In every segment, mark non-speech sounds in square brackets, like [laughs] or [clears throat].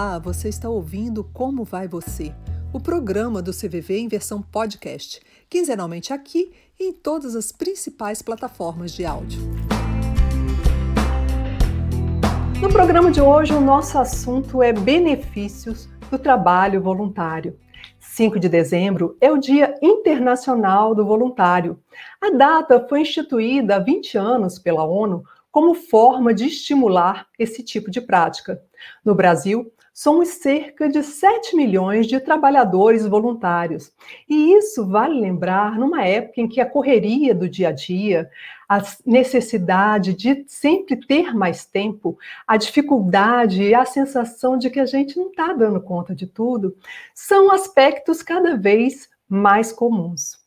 Olá, você está ouvindo Como Vai Você? O programa do CVV em versão podcast, quinzenalmente aqui e em todas as principais plataformas de áudio. No programa de hoje, o nosso assunto é benefícios do trabalho voluntário. 5 de dezembro é o Dia Internacional do Voluntário. A data foi instituída há 20 anos pela ONU como forma de estimular esse tipo de prática. No Brasil, somos cerca de 7 milhões de trabalhadores voluntários. E isso vale lembrar numa época em que a correria do dia a dia, a necessidade de sempre ter mais tempo, a dificuldade e a sensação de que a gente não está dando conta de tudo, são aspectos cada vez mais comuns.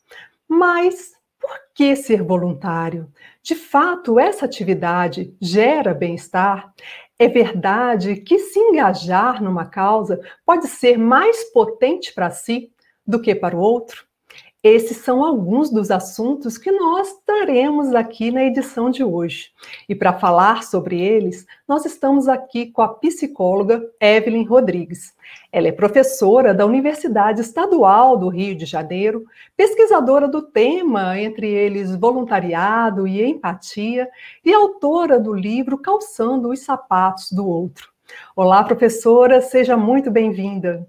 Mas por que ser voluntário? De fato, essa atividade gera bem-estar? É verdade que se engajar numa causa pode ser mais potente para si do que para o outro? Esses são alguns dos assuntos que nós traremos aqui na edição de hoje. E para falar sobre eles, nós estamos aqui com a psicóloga Evelyn Rodrigues. Ela é professora da Universidade Estadual do Rio de Janeiro, pesquisadora do tema, entre eles voluntariado e empatia, e autora do livro Calçando os Sapatos do Outro. Olá, professora, seja muito bem-vinda.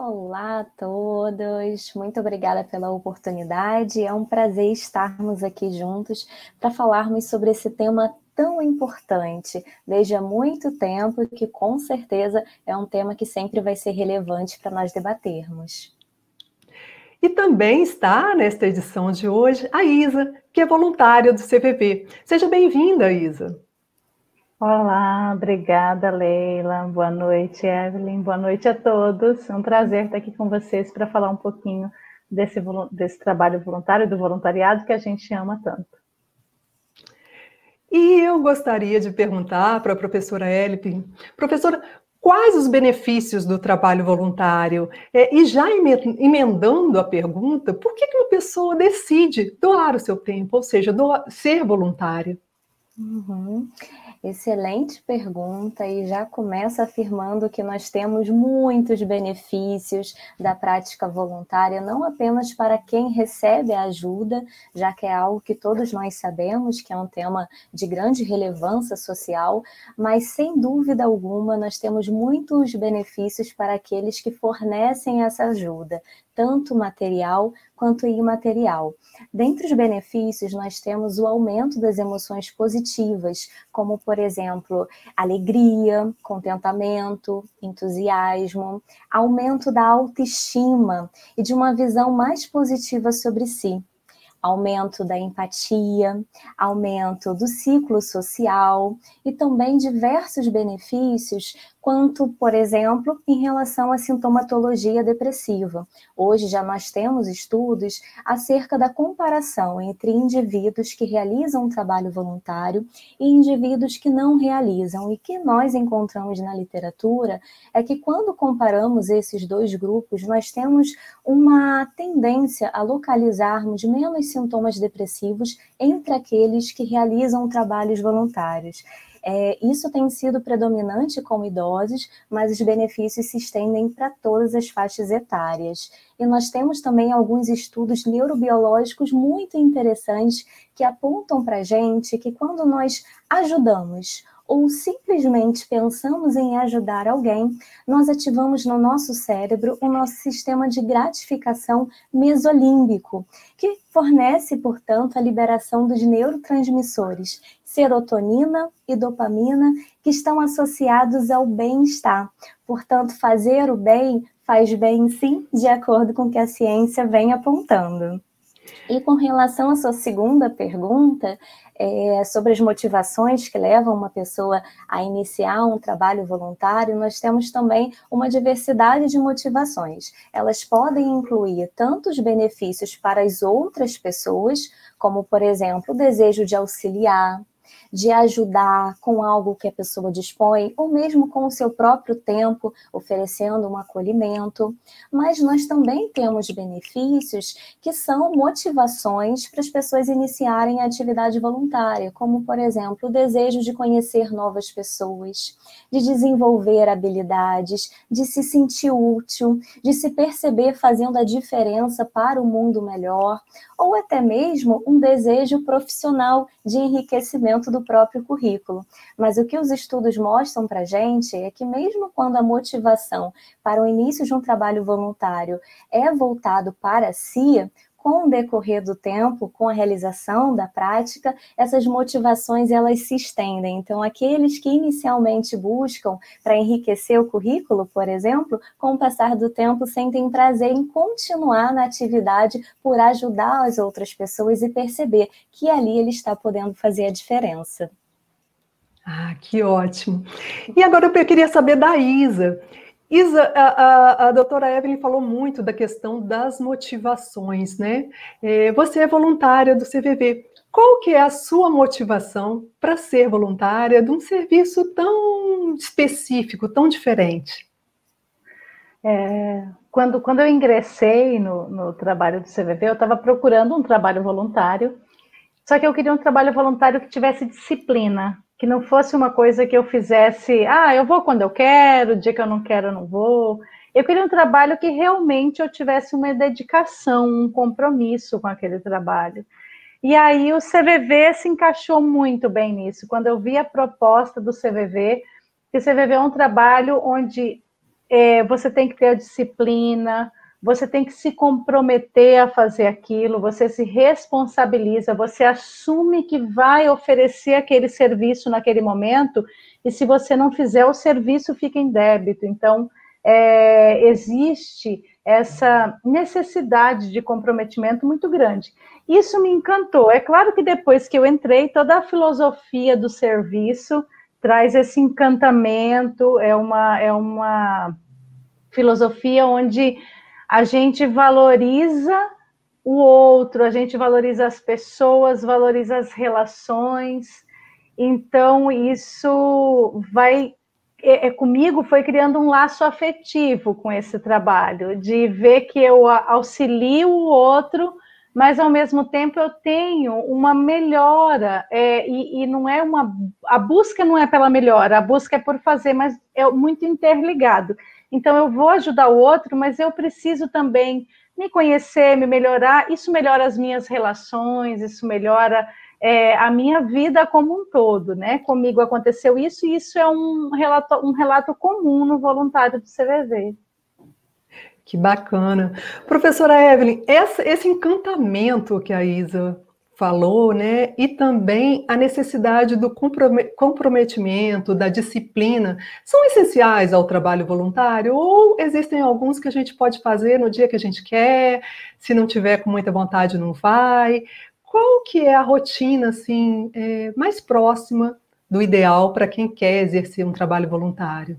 Olá a todos, muito obrigada pela oportunidade. É um prazer estarmos aqui juntos para falarmos sobre esse tema tão importante desde há muito tempo que com certeza é um tema que sempre vai ser relevante para nós debatermos. E também está nesta edição de hoje a Isa, que é voluntária do CVV. Seja bem-vinda, Isa. Olá, obrigada, Leila. Boa noite, Evelyn. Boa noite a todos. É um prazer estar aqui com vocês para falar um pouquinho desse, desse trabalho voluntário, do voluntariado que a gente ama tanto. E eu gostaria de perguntar para a professora Elipe, professora, quais os benefícios do trabalho voluntário? É, e já emendando a pergunta, por que, que uma pessoa decide doar o seu tempo, ou seja, doar, ser voluntária? Uhum. Excelente pergunta e já começa afirmando que nós temos muitos benefícios da prática voluntária, não apenas para quem recebe a ajuda, já que é algo que todos nós sabemos que é um tema de grande relevância social, mas sem dúvida alguma nós temos muitos benefícios para aqueles que fornecem essa ajuda, tanto material quanto imaterial. Dentre os benefícios, nós temos o aumento das emoções positivas, como, por exemplo, alegria, contentamento, entusiasmo, aumento da autoestima e de uma visão mais positiva sobre si aumento da empatia, aumento do ciclo social e também diversos benefícios quanto, por exemplo, em relação à sintomatologia depressiva. Hoje já nós temos estudos acerca da comparação entre indivíduos que realizam um trabalho voluntário e indivíduos que não realizam. E que nós encontramos na literatura é que quando comparamos esses dois grupos, nós temos uma tendência a localizarmos menos sintomas depressivos entre aqueles que realizam trabalhos voluntários. É, isso tem sido predominante com idosos, mas os benefícios se estendem para todas as faixas etárias. E nós temos também alguns estudos neurobiológicos muito interessantes que apontam para a gente que quando nós ajudamos ou simplesmente pensamos em ajudar alguém, nós ativamos no nosso cérebro o nosso sistema de gratificação mesolímbico, que fornece, portanto, a liberação dos neurotransmissores serotonina e dopamina, que estão associados ao bem-estar. Portanto, fazer o bem faz bem sim, de acordo com o que a ciência vem apontando. E com relação à sua segunda pergunta, é, sobre as motivações que levam uma pessoa a iniciar um trabalho voluntário, nós temos também uma diversidade de motivações. Elas podem incluir tanto os benefícios para as outras pessoas, como, por exemplo, o desejo de auxiliar, de ajudar com algo que a pessoa dispõe, ou mesmo com o seu próprio tempo, oferecendo um acolhimento. Mas nós também temos benefícios que são motivações para as pessoas iniciarem a atividade voluntária, como, por exemplo, o desejo de conhecer novas pessoas, de desenvolver habilidades, de se sentir útil, de se perceber fazendo a diferença para o mundo melhor, ou até mesmo um desejo profissional de enriquecimento do próprio currículo. Mas o que os estudos mostram para a gente é que, mesmo quando a motivação para o início de um trabalho voluntário é voltado para si, com o decorrer do tempo, com a realização da prática, essas motivações elas se estendem. Então, aqueles que inicialmente buscam para enriquecer o currículo, por exemplo, com o passar do tempo sentem prazer em continuar na atividade por ajudar as outras pessoas e perceber que ali ele está podendo fazer a diferença. Ah, que ótimo. E agora eu queria saber da Isa. Isa, a, a, a, doutora Evelyn falou muito da questão das motivações, né? É, você é voluntária do CVV. Qual que é a sua motivação para ser voluntária de um serviço tão específico, tão diferente? É, quando, quando eu ingressei no, no trabalho do CVV, eu estava procurando um trabalho voluntário, só que eu queria um trabalho voluntário que tivesse disciplina, que não fosse uma coisa que eu fizesse, ah, eu vou quando eu quero, dia que eu não quero, eu não vou. Eu queria um trabalho que realmente eu tivesse uma dedicação, um compromisso com aquele trabalho. E aí o CVV se encaixou muito bem nisso. Quando eu vi a proposta do CVV, que o CVV é um trabalho onde é, você tem que ter a disciplina, você tem que se comprometer a fazer aquilo, você se responsabiliza, você assume que vai oferecer aquele serviço naquele momento, e se você não fizer, o serviço fica em débito. Então, é, existe essa necessidade de comprometimento muito grande. Isso me encantou. É claro que depois que eu entrei, toda a filosofia do serviço traz esse encantamento, é uma, é uma filosofia onde a gente valoriza o outro, a gente valoriza as pessoas, valoriza as relações. Então, isso vai. É, é, comigo foi criando um laço afetivo com esse trabalho, de ver que eu auxilio o outro, mas ao mesmo tempo eu tenho uma melhora, é, e, e, não é uma. A busca não é pela melhora, a busca é por fazer, mas é muito interligado. Então, eu vou ajudar o outro, mas eu preciso também me conhecer, me melhorar. Isso melhora as minhas relações, isso melhora é, a minha vida como um todo, né? Comigo aconteceu isso e isso é um relato, um relato comum no voluntário do CVV. Que bacana. Professora Evelyn, essa, esse encantamento que a Isa falou, né? E também a necessidade do comprometimento, da disciplina, são essenciais ao trabalho voluntário ou existem alguns que a gente pode fazer no dia que a gente quer, se não tiver com muita vontade não vai? Qual que é a rotina assim é, mais próxima do ideal para quem quer exercer um trabalho voluntário?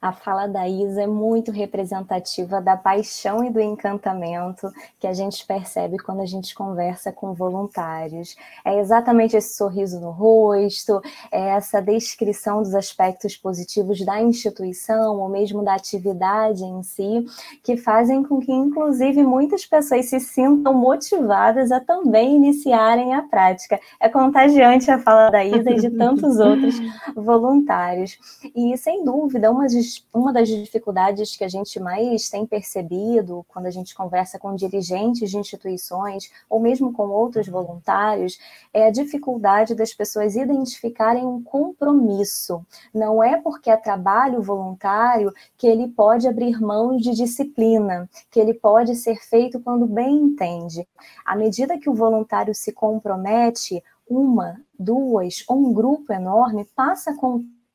A fala da Isa é muito representativa da paixão e do encantamento que a gente percebe quando a gente conversa com voluntários. É exatamente esse sorriso no rosto, é essa descrição dos aspectos positivos da instituição ou mesmo da atividade em si, que fazem com que, inclusive, muitas pessoas se sintam motivadas a também iniciarem a prática. É contagiante a fala da Isa e de tantos outros [laughs] voluntários. E, sem dúvida, uma uma das dificuldades que a gente mais tem percebido quando a gente conversa com dirigentes de instituições ou mesmo com outros voluntários é a dificuldade das pessoas identificarem um compromisso. Não é porque é trabalho voluntário que ele pode abrir mãos de disciplina, que ele pode ser feito quando bem entende. À medida que o voluntário se compromete, uma, duas ou um grupo enorme passa a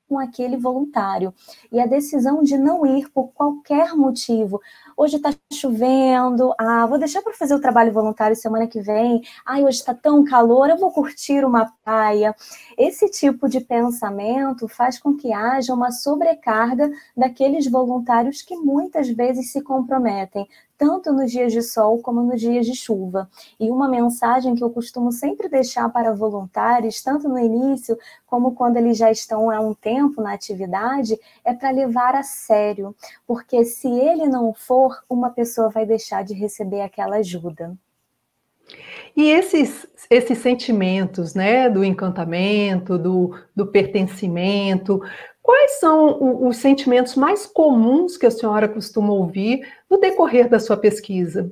com aquele voluntário. E a decisão de não ir por qualquer motivo. Hoje está chovendo, ah, vou deixar para fazer o trabalho voluntário semana que vem. Ai, hoje está tão calor, eu vou curtir uma praia. Esse tipo de pensamento faz com que haja uma sobrecarga daqueles voluntários que muitas vezes se comprometem tanto nos dias de sol como nos dias de chuva. E uma mensagem que eu costumo sempre deixar para voluntários, tanto no início como quando eles já estão há um tempo na atividade, é para levar a sério, porque se ele não for, uma pessoa vai deixar de receber aquela ajuda. E esses, esses sentimentos, né, do encantamento, do, do pertencimento, quais são os sentimentos mais comuns que a senhora costuma ouvir no decorrer da sua pesquisa?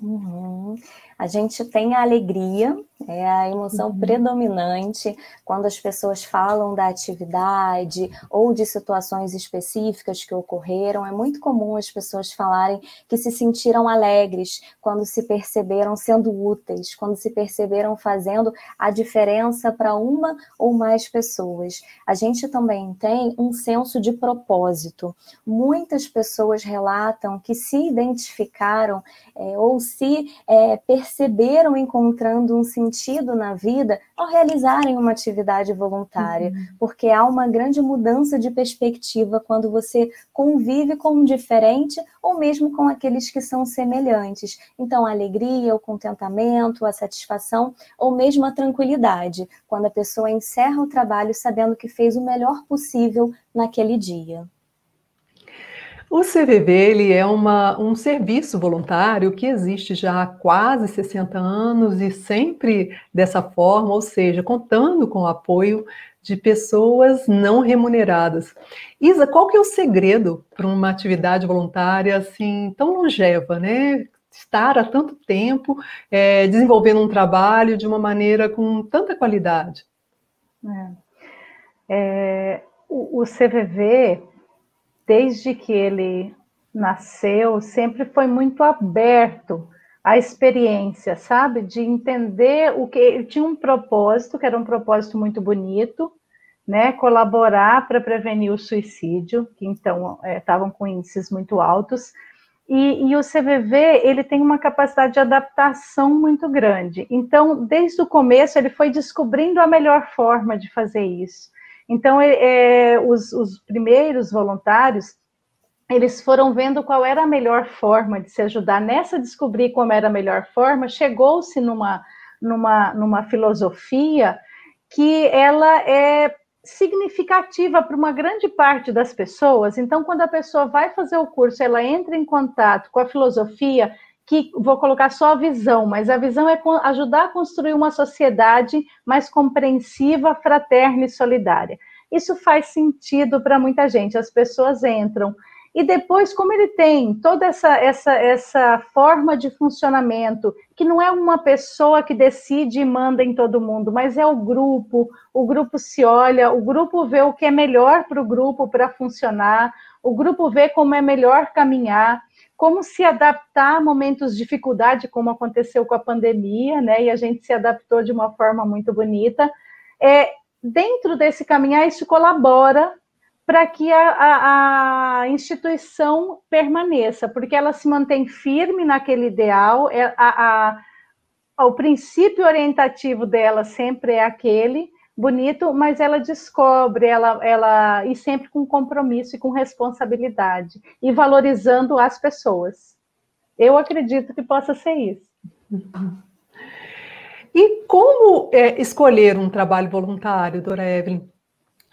Uhum. A gente tem a alegria, é a emoção uhum. predominante quando as pessoas falam da atividade ou de situações específicas que ocorreram. É muito comum as pessoas falarem que se sentiram alegres quando se perceberam sendo úteis, quando se perceberam fazendo a diferença para uma ou mais pessoas. A gente também tem um senso de propósito. Muitas pessoas relatam que se identificaram é, ou se é, perceberam encontrando um sentido na vida ao realizarem uma atividade voluntária, uhum. porque há uma grande mudança de perspectiva quando você convive com um diferente ou mesmo com aqueles que são semelhantes. Então, a alegria, o contentamento, a satisfação ou mesmo a tranquilidade, quando a pessoa encerra o trabalho sabendo que fez o melhor possível naquele dia. O CVV ele é uma, um serviço voluntário que existe já há quase 60 anos e sempre dessa forma, ou seja, contando com o apoio de pessoas não remuneradas. Isa, qual que é o segredo para uma atividade voluntária assim tão longeva, né? Estar há tanto tempo é, desenvolvendo um trabalho de uma maneira com tanta qualidade. É. É, o, o CVV desde que ele nasceu, sempre foi muito aberto à experiência, sabe? De entender o que. Ele tinha um propósito, que era um propósito muito bonito, né? Colaborar para prevenir o suicídio, que então estavam é, com índices muito altos. E, e, o CVV ele tem uma capacidade de adaptação muito grande. Então, desde o começo, ele foi descobrindo a melhor forma de fazer isso. Então, é, é, os, os primeiros voluntários, eles foram vendo qual era a melhor forma de se ajudar. Nessa descobrir como era a melhor forma, chegou-se numa, numa, numa filosofia que ela é significativa para uma grande parte das pessoas. Então, quando a pessoa vai fazer o curso, ela entra em contato com a filosofia, que vou colocar só a visão, mas a visão é ajudar a construir uma sociedade mais compreensiva, fraterna e solidária. Isso faz sentido para muita gente. As pessoas entram e depois, como ele tem toda essa, essa, essa forma de funcionamento, que não é uma pessoa que decide e manda em todo mundo, mas é o grupo, o grupo se olha, o grupo vê o que é melhor para o grupo para funcionar, o grupo vê como é melhor caminhar como se adaptar a momentos de dificuldade, como aconteceu com a pandemia, né? E a gente se adaptou de uma forma muito bonita. É, dentro desse caminhar, isso colabora para que a, a, a, instituição permaneça, porque ela se mantém firme naquele ideal, é, a, o princípio orientativo dela sempre é aquele, bonito, mas ela descobre, ela, ela e sempre com compromisso e com responsabilidade e valorizando as pessoas. Eu acredito que possa ser isso. E como é, escolher um trabalho voluntário, Dora Evelyn?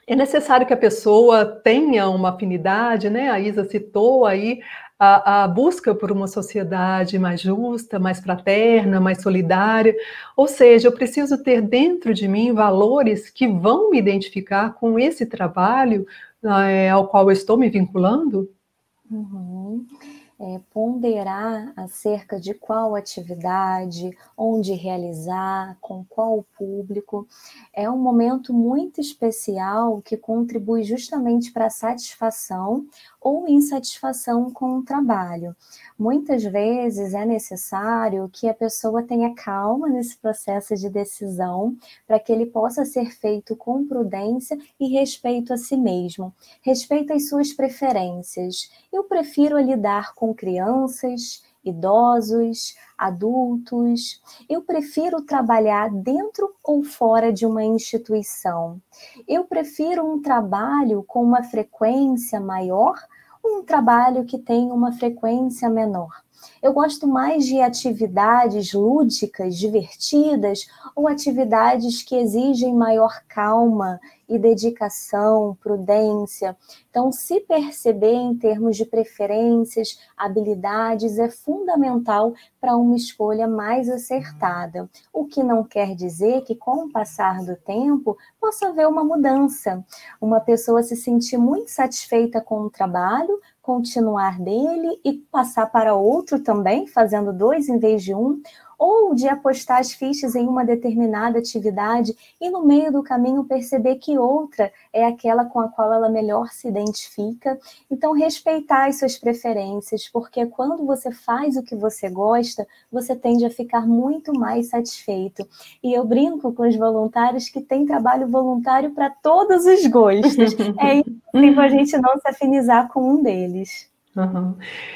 É necessário que a pessoa tenha uma afinidade, né? A Isa citou aí a, a, busca por uma sociedade mais justa, mais fraterna, mais solidária. Ou seja, eu preciso ter dentro de mim valores que vão me identificar com esse trabalho é, ao qual eu estou me vinculando. Uhum é, ponderar acerca de qual atividade, onde realizar, com qual público, é um momento muito especial que contribui justamente para a satisfação ou insatisfação com o trabalho. Muitas vezes é necessário que a pessoa tenha calma nesse processo de decisão para que ele possa ser feito com prudência e respeito a si mesmo, respeito às suas preferências. Eu prefiro lidar com crianças, idosos, adultos. Eu prefiro trabalhar dentro ou fora de uma instituição. Eu prefiro um trabalho com uma frequência maior um trabalho que tem uma frequência menor. Eu gosto mais de atividades lúdicas, divertidas, ou atividades que exigem maior calma e dedicação, prudência. Então, se perceber em termos de preferências, habilidades, é fundamental para uma escolha mais acertada. O que não quer dizer que, com o passar do tempo, possa haver uma mudança. Uma pessoa se sentir muito satisfeita com o trabalho, continuar dele e passar para outro também, fazendo dois em vez de um, ou de apostar as fichas em uma determinada atividade e no meio do caminho perceber que outra é aquela com a qual ela melhor se identifica. Então, respeitar as suas preferências, porque quando você faz o que você gosta, você tende a ficar muito mais satisfeito. E eu brinco com os voluntários que tem trabalho voluntário para todos os gostos. [laughs] é impossível a gente não se afinizar com um deles.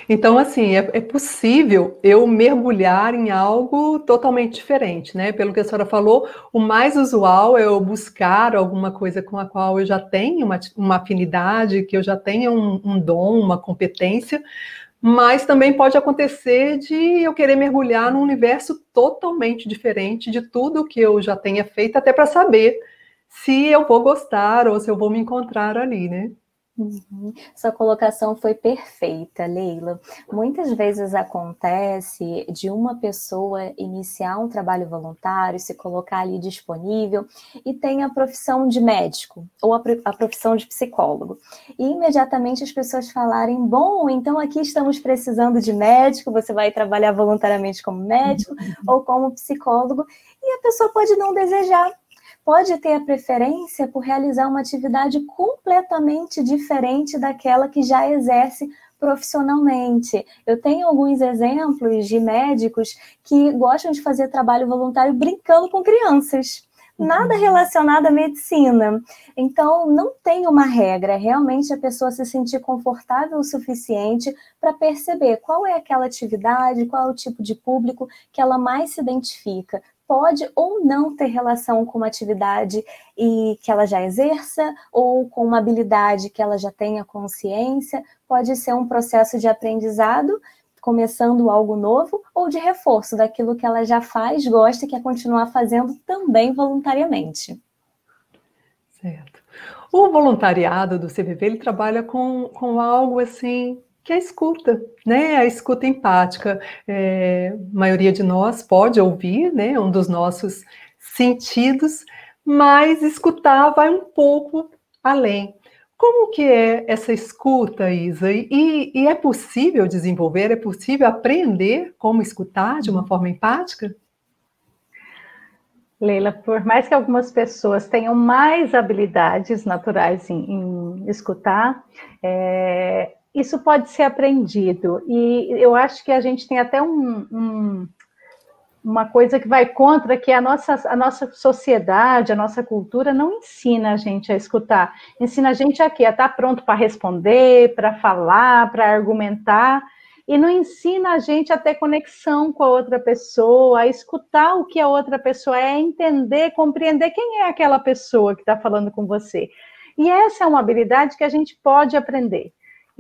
Então, assim, é, é, possível eu mergulhar em algo totalmente diferente, né? Pelo que a senhora falou, o mais usual é eu buscar alguma coisa com a qual eu já tenho uma, uma afinidade, que eu já tenha um, um dom, uma competência, mas também pode acontecer de eu querer mergulhar num universo totalmente diferente de tudo que eu já tenha feito, até para saber se eu vou gostar ou se eu vou me encontrar ali, né? Uhum. Sua colocação foi perfeita, Leila. Muitas vezes acontece de uma pessoa iniciar um trabalho voluntário, se colocar ali disponível e tem a profissão de médico ou a, profissão de psicólogo. E imediatamente as pessoas falarem: bom, então aqui estamos precisando de médico, você vai trabalhar voluntariamente como médico uhum. ou como psicólogo, e a pessoa pode não desejar pode ter a preferência por realizar uma atividade completamente diferente daquela que já exerce profissionalmente. Eu tenho alguns exemplos de médicos que gostam de fazer trabalho voluntário brincando com crianças. Nada uhum. relacionado à medicina. Então, não tem uma regra, realmente a pessoa se sentir confortável o suficiente para perceber qual é aquela atividade, qual é o tipo de público que ela mais se identifica pode ou não ter relação com uma atividade e que ela já exerça ou com uma habilidade que ela já tenha consciência, pode ser um processo de aprendizado, começando algo novo, ou de reforço daquilo que ela já faz, gosta e quer continuar fazendo também voluntariamente. Certo. O voluntariado do CVV ele trabalha com, com algo assim que é a escuta, né? A escuta empática. É, a maioria de nós pode ouvir, né? Um dos nossos sentidos, mas escutar vai um pouco além. Como que é essa escuta, Isa? E, e é possível desenvolver, é possível aprender como escutar de uma forma empática? Leila, por mais que algumas pessoas tenham mais habilidades naturais em, em escutar, é, isso pode ser aprendido. E eu acho que a gente tem até um, um, uma coisa que vai contra, que a nossa, a nossa sociedade, a nossa cultura não ensina a gente a escutar. Ensina a gente aqui a estar pronto para responder, para falar, para argumentar. E não ensina a gente a ter conexão com a outra pessoa, a escutar o que a outra pessoa é, entender, compreender quem é aquela pessoa que está falando com você. E essa é uma habilidade que a gente pode aprender.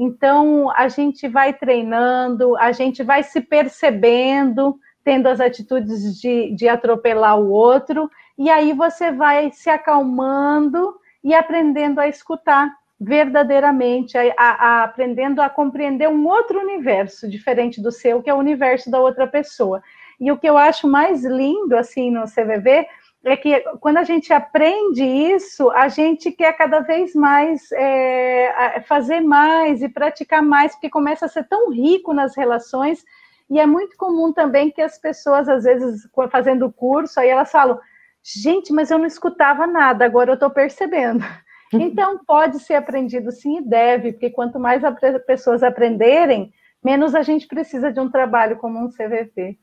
Então, a gente vai treinando, a gente vai se percebendo, tendo as atitudes de, de atropelar o outro, e aí você vai se acalmando e aprendendo a escutar verdadeiramente, a, a, a, aprendendo a compreender um outro universo diferente do seu, que é o universo da outra pessoa. E o que eu acho mais lindo assim no CVV é que quando a gente aprende isso, a gente quer cada vez mais é, fazer mais e praticar mais, porque começa a ser tão rico nas relações. E é muito comum também que as pessoas, às vezes, fazendo curso, aí elas falam: gente, mas eu não escutava nada, agora eu estou percebendo. Então, pode ser aprendido sim e deve, porque quanto mais as pessoas aprenderem, menos a gente precisa de um trabalho como um CVP.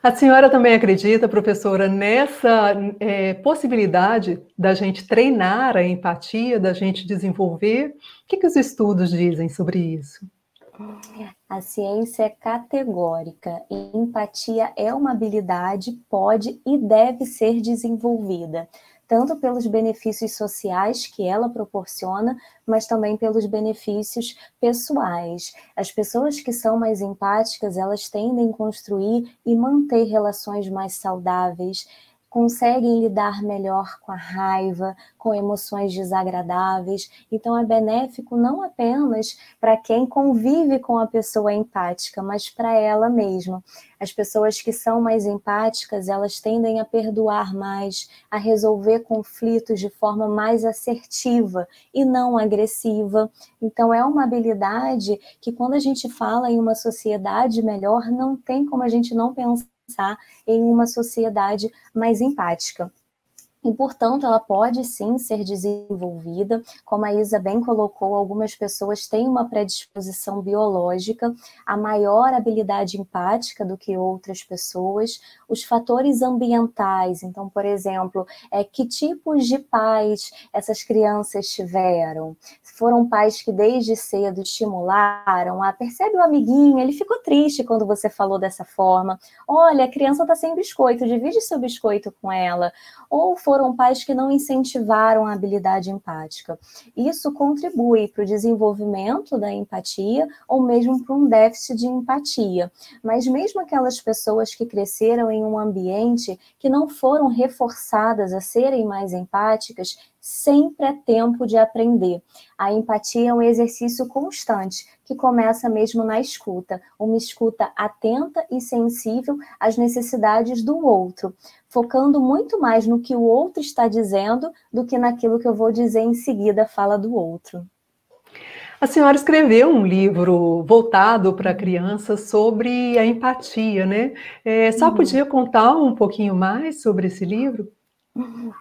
A senhora também acredita, professora, nessa é, possibilidade da gente treinar a empatia, da gente desenvolver? O que, que os estudos dizem sobre isso? A ciência é categórica. Empatia é uma habilidade, pode e deve ser desenvolvida tanto pelos benefícios sociais que ela proporciona, mas também pelos benefícios pessoais. As pessoas que são mais empáticas, elas tendem a construir e manter relações mais saudáveis, conseguem lidar melhor com a raiva, com emoções desagradáveis. Então, é benéfico não apenas para quem convive com a pessoa empática, mas para ela mesma. As pessoas que são mais empáticas, elas tendem a perdoar mais, a resolver conflitos de forma mais assertiva e não agressiva. Então, é uma habilidade que, quando a gente fala em uma sociedade melhor, não tem como a gente não pensar pensar em uma sociedade mais empática. E, portanto, ela pode sim ser desenvolvida. Como a Isa bem colocou, algumas pessoas têm uma predisposição biológica a maior habilidade empática do que outras pessoas. Os fatores ambientais, então, por exemplo, é, que tipos de pais essas crianças tiveram? Foram pais que desde cedo estimularam, ah, percebe o amiguinho, ele ficou triste quando você falou dessa forma. Olha, a criança está sem biscoito, divide seu biscoito com ela. Ou foram pais que não incentivaram a habilidade empática. Isso contribui para o desenvolvimento da empatia ou mesmo para um déficit de empatia. Mas mesmo aquelas pessoas que cresceram em um ambiente que não foram reforçadas a serem mais empáticas, sempre é tempo de aprender. A empatia é um exercício constante, que começa mesmo na escuta, uma escuta atenta e sensível às necessidades do outro, focando muito mais no que o outro está dizendo do que naquilo que eu vou dizer em seguida, fala do outro. A senhora escreveu um livro voltado para crianças sobre a empatia, né? É, só uhum. podia contar um pouquinho mais sobre esse livro?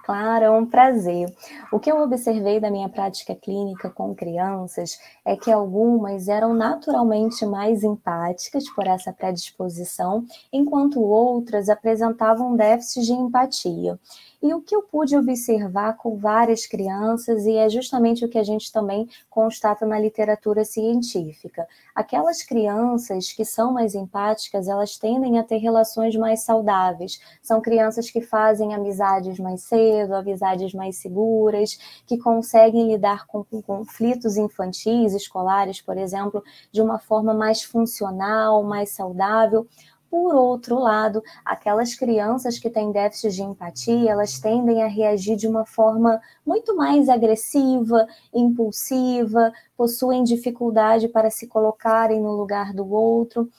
Claro, é um prazer. O que eu observei da minha prática clínica com crianças é que algumas eram naturalmente mais empáticas por essa predisposição, enquanto outras apresentavam déficit de empatia. E o que eu pude observar com várias crianças, e é justamente o que a gente também constata na literatura científica. Aquelas crianças que são mais empáticas, elas tendem a ter relações mais saudáveis. São crianças que fazem amizades mais cedo, amizades mais seguras, que conseguem lidar com, com conflitos infantis, escolares, por exemplo, de uma forma mais funcional, mais saudável por outro lado, aquelas crianças que têm déficit de empatia, elas tendem a reagir de uma forma muito mais agressiva, impulsiva, possuem dificuldade para se colocarem no lugar do outro.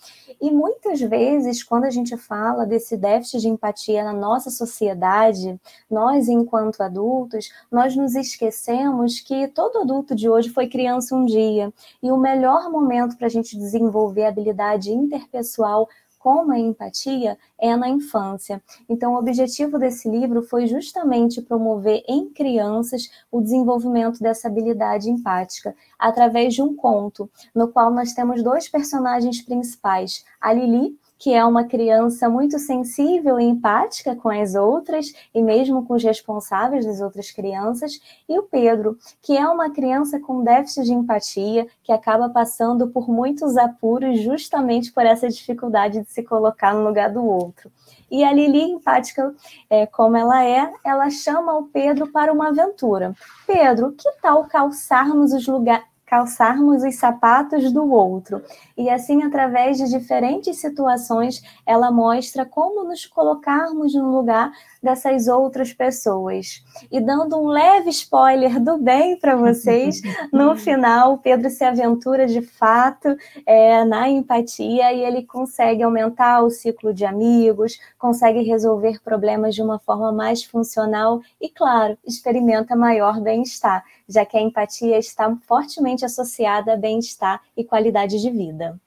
E muitas vezes, quando a gente fala desse déficit de empatia na nossa sociedade, nós, enquanto adultos, nós nos esquecemos que todo adulto de hoje foi criança um dia. E o melhor momento para a gente desenvolver habilidade interpessoal como a empatia é na infância. Então, o objetivo desse livro foi justamente promover em crianças o desenvolvimento dessa habilidade empática através de um conto, no qual nós temos dois personagens principais, a Lili que é uma criança muito sensível e empática com as outras e mesmo com os responsáveis das outras crianças, e o Pedro, que é uma criança com déficit de empatia, que acaba passando por muitos apuros justamente por essa dificuldade de se colocar no lugar do outro. E a Lili, empática é, como ela é, ela chama o Pedro para uma aventura. Pedro, que tal calçarmos os lugares calçarmos os sapatos do outro. E assim, através de diferentes situações, ela mostra como nos colocarmos no lugar dessas outras pessoas. E dando um leve spoiler do bem para vocês, [laughs] no final, Pedro se aventura de fato é, na empatia e ele consegue aumentar o ciclo de amigos, consegue resolver problemas de uma forma mais funcional e, claro, experimenta maior bem-estar, já que a empatia está fortemente associada a bem-estar e qualidade de vida.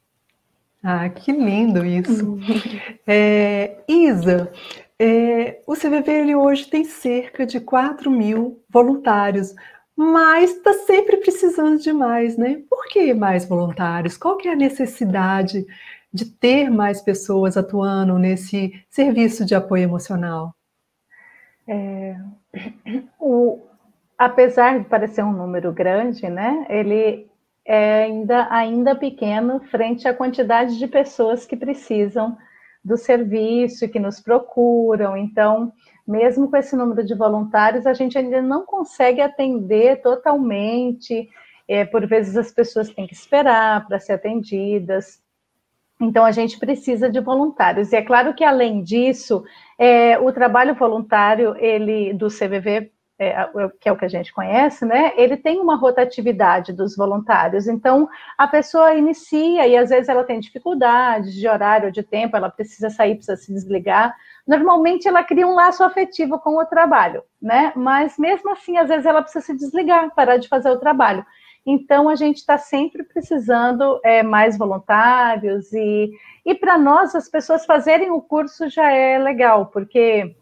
Ah, que lindo isso. [laughs] É, Isa, é, o CVV ele hoje tem cerca de 4 mil voluntários, mas está sempre precisando de mais, né? Por que mais voluntários? Qual que é a necessidade de ter mais pessoas atuando nesse serviço de apoio emocional? É, [clears throat] o, apesar de parecer um número grande, né? Ele é ainda, ainda pequeno frente à quantidade de pessoas que precisam do serviço que nos procuram. Então, mesmo com esse número de voluntários, a gente ainda não consegue atender totalmente. É, por vezes as pessoas têm que esperar para ser atendidas. Então, a gente precisa de voluntários. E é claro que, além disso, é, o trabalho voluntário ele do CVV é, que é o que a gente conhece, né? Ele tem uma rotatividade dos voluntários. Então, a pessoa inicia e às vezes ela tem dificuldades de horário de tempo, ela precisa sair, precisa se desligar. Normalmente, ela cria um laço afetivo com o trabalho, né? Mas mesmo assim, às vezes ela precisa se desligar, parar de fazer o trabalho. Então, a gente está sempre precisando é, mais voluntários e, e para nós, as pessoas fazerem o curso já é legal, porque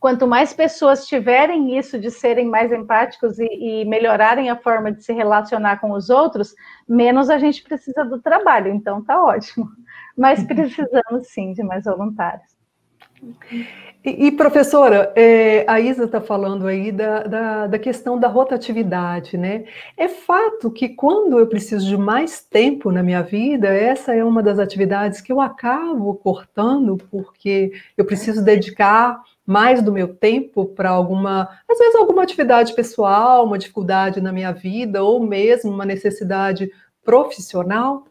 quanto mais pessoas tiverem isso de serem mais empáticos e, e, melhorarem a forma de se relacionar com os outros, menos a gente precisa do trabalho. Então, tá ótimo. [laughs] Mas precisamos sim de mais voluntários. E, e professora, é, a Isa está falando aí da, da, da, questão da rotatividade, né? É fato que quando eu preciso de mais tempo na minha vida, essa é uma das atividades que eu acabo cortando, porque eu preciso dedicar mais do meu tempo para alguma, às vezes alguma atividade pessoal, uma dificuldade na minha vida, ou mesmo uma necessidade profissional?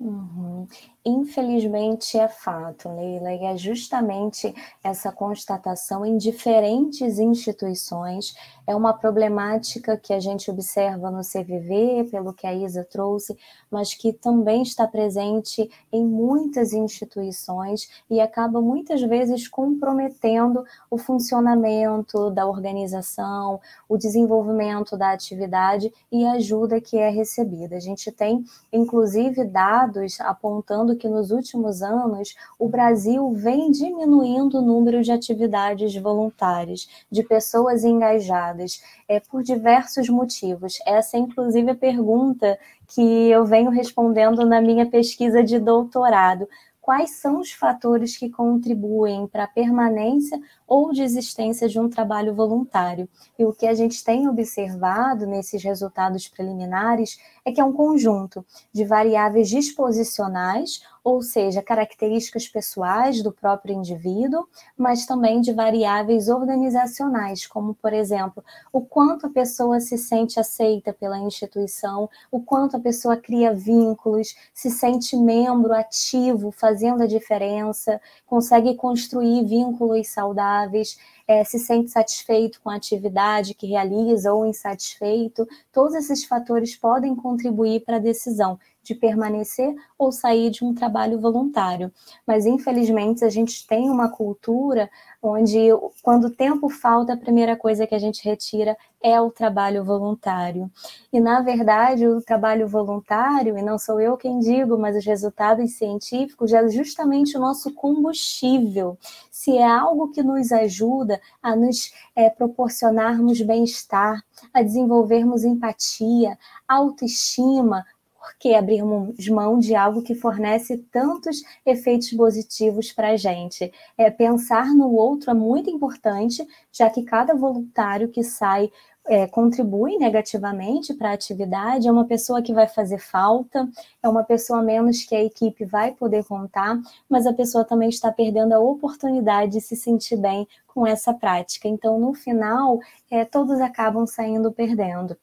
Uhum. Infelizmente é fato, Leila, e é justamente essa constatação em diferentes instituições. É uma problemática que a gente observa no CVV, pelo que a Isa trouxe, mas que também está presente em muitas instituições e acaba muitas vezes comprometendo o funcionamento da organização, o desenvolvimento da atividade e a ajuda que é recebida. A gente tem, inclusive, dados apontando que nos últimos anos o Brasil vem diminuindo o número de atividades voluntárias, de pessoas engajadas, é, por diversos motivos. Essa é, inclusive, a pergunta que eu venho respondendo na minha pesquisa de doutorado quais são os fatores que contribuem para a permanência ou desistência de um trabalho voluntário. E o que a gente tem observado nesses resultados preliminares é que é um conjunto de variáveis disposicionais, ou seja, características pessoais do próprio indivíduo, mas também de variáveis organizacionais, como, por exemplo, o quanto a pessoa se sente aceita pela instituição, o quanto a pessoa cria vínculos, se sente membro ativo, fazendo a diferença, consegue construir vínculos saudáveis, saudáveis é, se sente satisfeito com a atividade que realiza ou insatisfeito, todos esses fatores podem contribuir para a decisão de permanecer ou sair de um trabalho voluntário. Mas, infelizmente, a gente tem uma cultura onde, quando o tempo falta, a primeira coisa que a gente retira é o trabalho voluntário. E, na verdade, o trabalho voluntário, e não sou eu quem digo, mas os resultados científicos, é justamente o nosso combustível. Se é algo que nos ajuda a nos é, proporcionarmos bem-estar, a desenvolvermos empatia, autoestima, por que abrirmos mão de algo que fornece tantos efeitos positivos para a gente? É, pensar no outro é muito importante, já que cada voluntário que sai é, contribui negativamente para a atividade, é uma pessoa que vai fazer falta, é uma pessoa menos que a equipe vai poder contar, mas a pessoa também está perdendo a oportunidade de se sentir bem com essa prática. Então, no final, é, todos acabam saindo perdendo.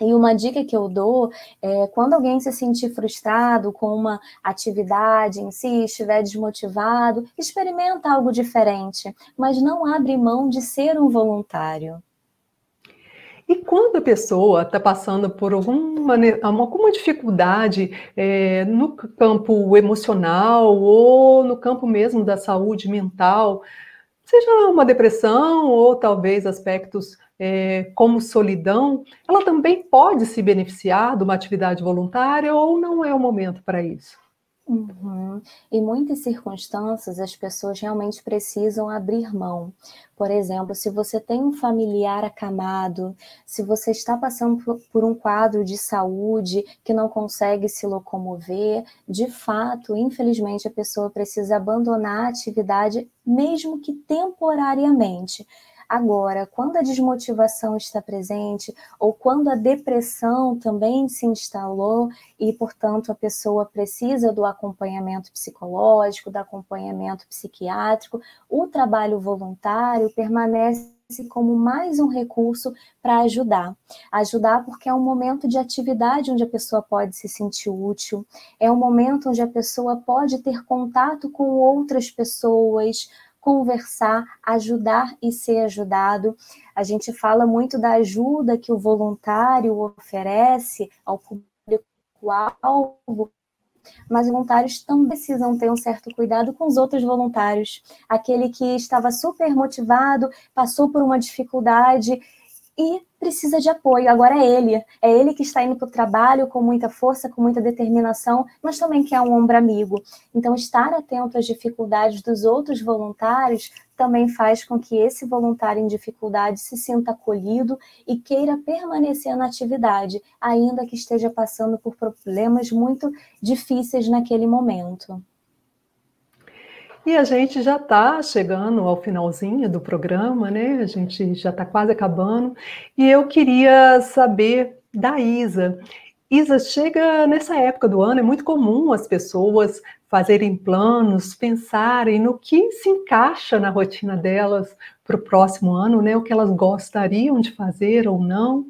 E uma dica que eu dou é quando alguém se sentir frustrado com uma atividade em si, estiver desmotivado, experimenta algo diferente, mas não abre mão de ser um voluntário. E quando a pessoa está passando por alguma, alguma dificuldade é, no campo emocional ou no campo mesmo da saúde mental, seja uma depressão ou talvez aspectos é, como solidão, ela também pode se beneficiar de uma atividade voluntária ou não é o momento para isso? Uhum. Em muitas circunstâncias, as pessoas realmente precisam abrir mão. Por exemplo, se você tem um familiar acamado, se você está passando por um quadro de saúde que não consegue se locomover, de fato, infelizmente, a pessoa precisa abandonar a atividade, mesmo que temporariamente Agora, quando a desmotivação está presente, ou quando a depressão também se instalou e, portanto, a pessoa precisa do acompanhamento psicológico, do acompanhamento psiquiátrico, o trabalho voluntário permanece como mais um recurso para ajudar. Ajudar porque é um momento de atividade onde a pessoa pode se sentir útil, é um momento onde a pessoa pode ter contato com outras pessoas, conversar, ajudar e ser ajudado. A gente fala muito da ajuda que o voluntário oferece ao público-alvo, mas os voluntários também precisam ter um certo cuidado com os outros voluntários. Aquele que estava super motivado, passou por uma dificuldade e precisa de apoio. Agora é ele. É ele que está indo para o trabalho com muita força, com muita determinação, mas também quer um ombro amigo. Então, estar atento às dificuldades dos outros voluntários também faz com que esse voluntário em dificuldade se sinta acolhido e queira permanecer na atividade, ainda que esteja passando por problemas muito difíceis naquele momento. E a gente já está chegando ao finalzinho do programa, né? A gente já está quase acabando. E eu queria saber da Isa. Isa, chega nessa época do ano, é muito comum as pessoas fazerem planos, pensarem no que se encaixa na rotina delas para o próximo ano, né? O que elas gostariam de fazer ou não.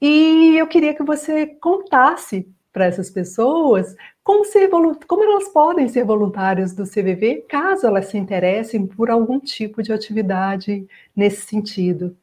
E eu queria que você contasse para essas pessoas como, ser, como elas podem ser voluntárias do CVV, caso elas se interessem por algum tipo de atividade nesse sentido.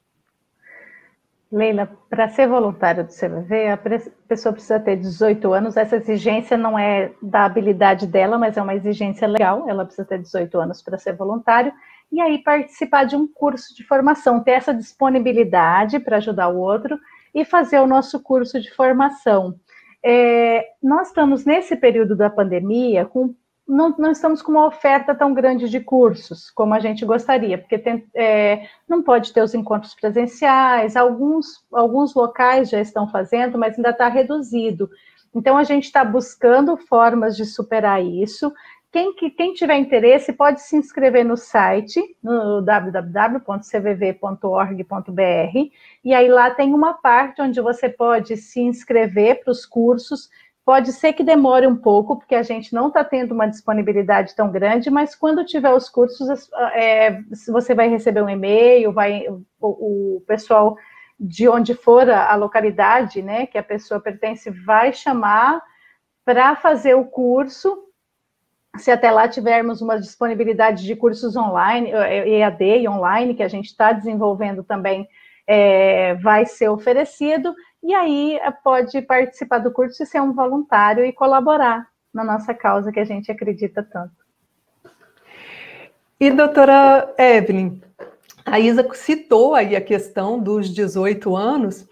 Leila, para ser voluntária do CVV, a pessoa precisa ter 18 anos. Essa exigência não é da habilidade dela, mas é uma exigência legal. Ela precisa ter 18 anos para ser voluntário. E aí participar de um curso de formação, ter essa disponibilidade para ajudar o outro e fazer o nosso curso de formação. É, nós estamos nesse período da pandemia com não, não, estamos com uma oferta tão grande de cursos como a gente gostaria, porque tem, é, não pode ter os encontros presenciais, alguns, alguns locais já estão fazendo, mas ainda está reduzido. Então, a gente está buscando formas de superar isso. Quem, que, quem tiver interesse pode se inscrever no site, no www.cvv.org.br, e aí lá tem uma parte onde você pode se inscrever para os cursos. Pode ser que demore um pouco, porque a gente não está tendo uma disponibilidade tão grande, mas quando tiver os cursos, é, você vai receber um e-mail, vai o, o pessoal de onde for a, localidade, né, que a pessoa pertence, vai chamar para fazer o curso se até lá tivermos uma disponibilidade de cursos online, EAD e online, que a gente está desenvolvendo também, é, vai ser oferecido, e aí pode participar do curso e ser um voluntário e colaborar na nossa causa que a gente acredita tanto. E doutora Evelyn, a Isa citou aí a questão dos 18 anos,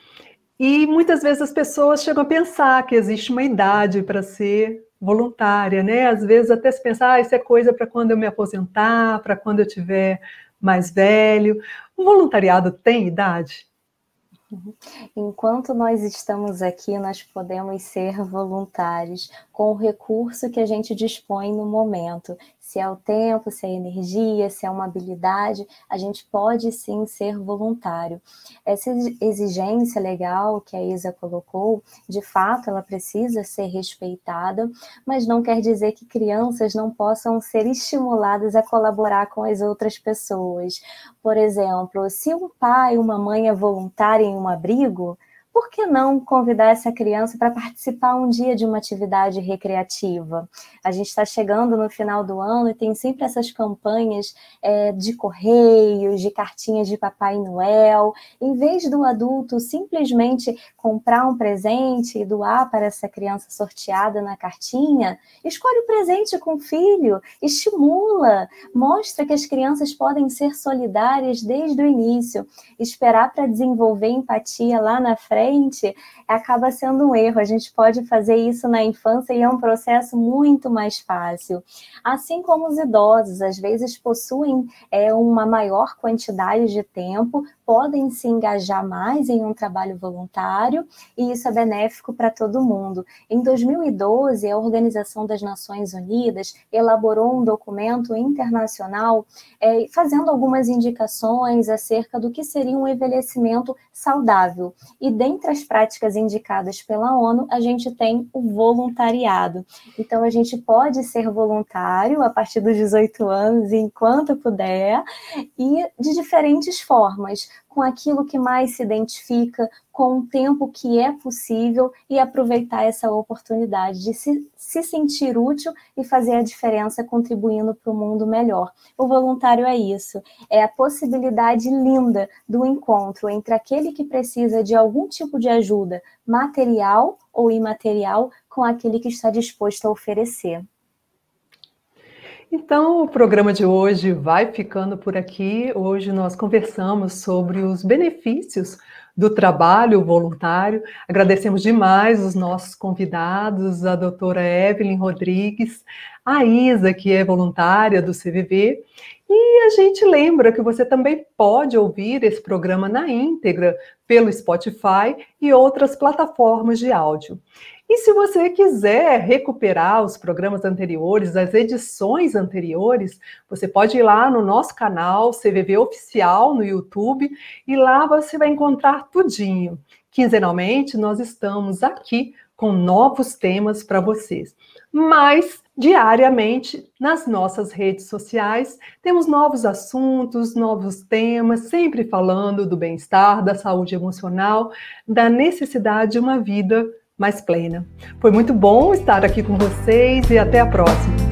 e muitas vezes as pessoas chegam a pensar que existe uma idade para ser voluntária, né? Às vezes até se pensar, ah, isso é coisa para quando eu me aposentar, para quando eu tiver mais velho. O voluntariado tem idade? Uhum. Enquanto nós estamos aqui, nós podemos ser voluntários com o recurso que a gente dispõe no momento se é o tempo, se é a energia, se é uma habilidade, a gente pode sim ser voluntário. Essa exigência legal que a Isa colocou, de fato, ela precisa ser respeitada, mas não quer dizer que crianças não possam ser estimuladas a colaborar com as outras pessoas. Por exemplo, se um pai, uma mãe é voluntária em um abrigo, por que não convidar essa criança para participar um dia de uma atividade recreativa? A gente está chegando no final do ano e tem sempre essas campanhas é, de correios, de cartinhas de Papai Noel. Em vez do adulto simplesmente comprar um presente e doar para essa criança sorteada na cartinha, escolhe o presente com o filho, estimula, mostra que as crianças podem ser solidárias desde o início, esperar para desenvolver empatia lá na frente acaba sendo um erro. A gente pode fazer isso na infância e é um processo muito mais fácil. Assim como os idosos, às vezes possuem é, uma maior quantidade de tempo, podem se engajar mais em um trabalho voluntário e isso é benéfico para todo mundo. Em 2012, a Organização das Nações Unidas elaborou um documento internacional é, fazendo algumas indicações acerca do que seria um envelhecimento saudável. E dentre as práticas indicadas pela ONU, a gente tem o voluntariado. Então, a gente pode ser voluntário a partir dos 18 anos, enquanto puder, e de diferentes formas com aquilo que mais se identifica, com o tempo que é possível e aproveitar essa oportunidade de se, se sentir útil e fazer a diferença contribuindo para o mundo melhor. O voluntário é isso, é a possibilidade linda do encontro entre aquele que precisa de algum tipo de ajuda, material ou imaterial, com aquele que está disposto a oferecer. Então, o programa de hoje vai ficando por aqui. Hoje nós conversamos sobre os benefícios do trabalho voluntário. Agradecemos demais os nossos convidados, a doutora Evelyn Rodrigues, a Isa, que é voluntária do CVV, e a gente lembra que você também pode ouvir esse programa na íntegra pelo Spotify e outras plataformas de áudio. E se você quiser recuperar os programas anteriores, as edições anteriores, você pode ir lá no nosso canal CVV Oficial no YouTube e lá você vai encontrar tudinho. Quinzenalmente, nós estamos aqui com novos temas para vocês. Mas diariamente nas nossas redes sociais temos novos assuntos, novos temas, sempre falando do bem-estar, da saúde emocional, da necessidade de uma vida mais plena. Foi muito bom estar aqui com vocês e até a próxima.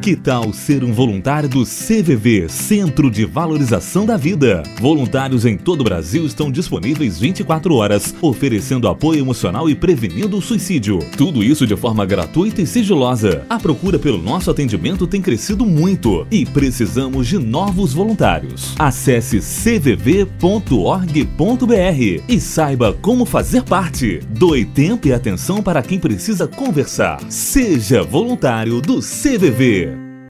Que tal ser um voluntário do CVV, Centro de Valorização da Vida? Voluntários em todo o Brasil estão disponíveis 24 horas, oferecendo apoio emocional e prevenindo o suicídio. Tudo isso de forma gratuita e sigilosa. A procura pelo nosso atendimento tem crescido muito e precisamos de novos voluntários. Acesse cvv.org.br e saiba como fazer parte. Doe tempo e atenção para quem precisa conversar. Seja voluntário do CVV.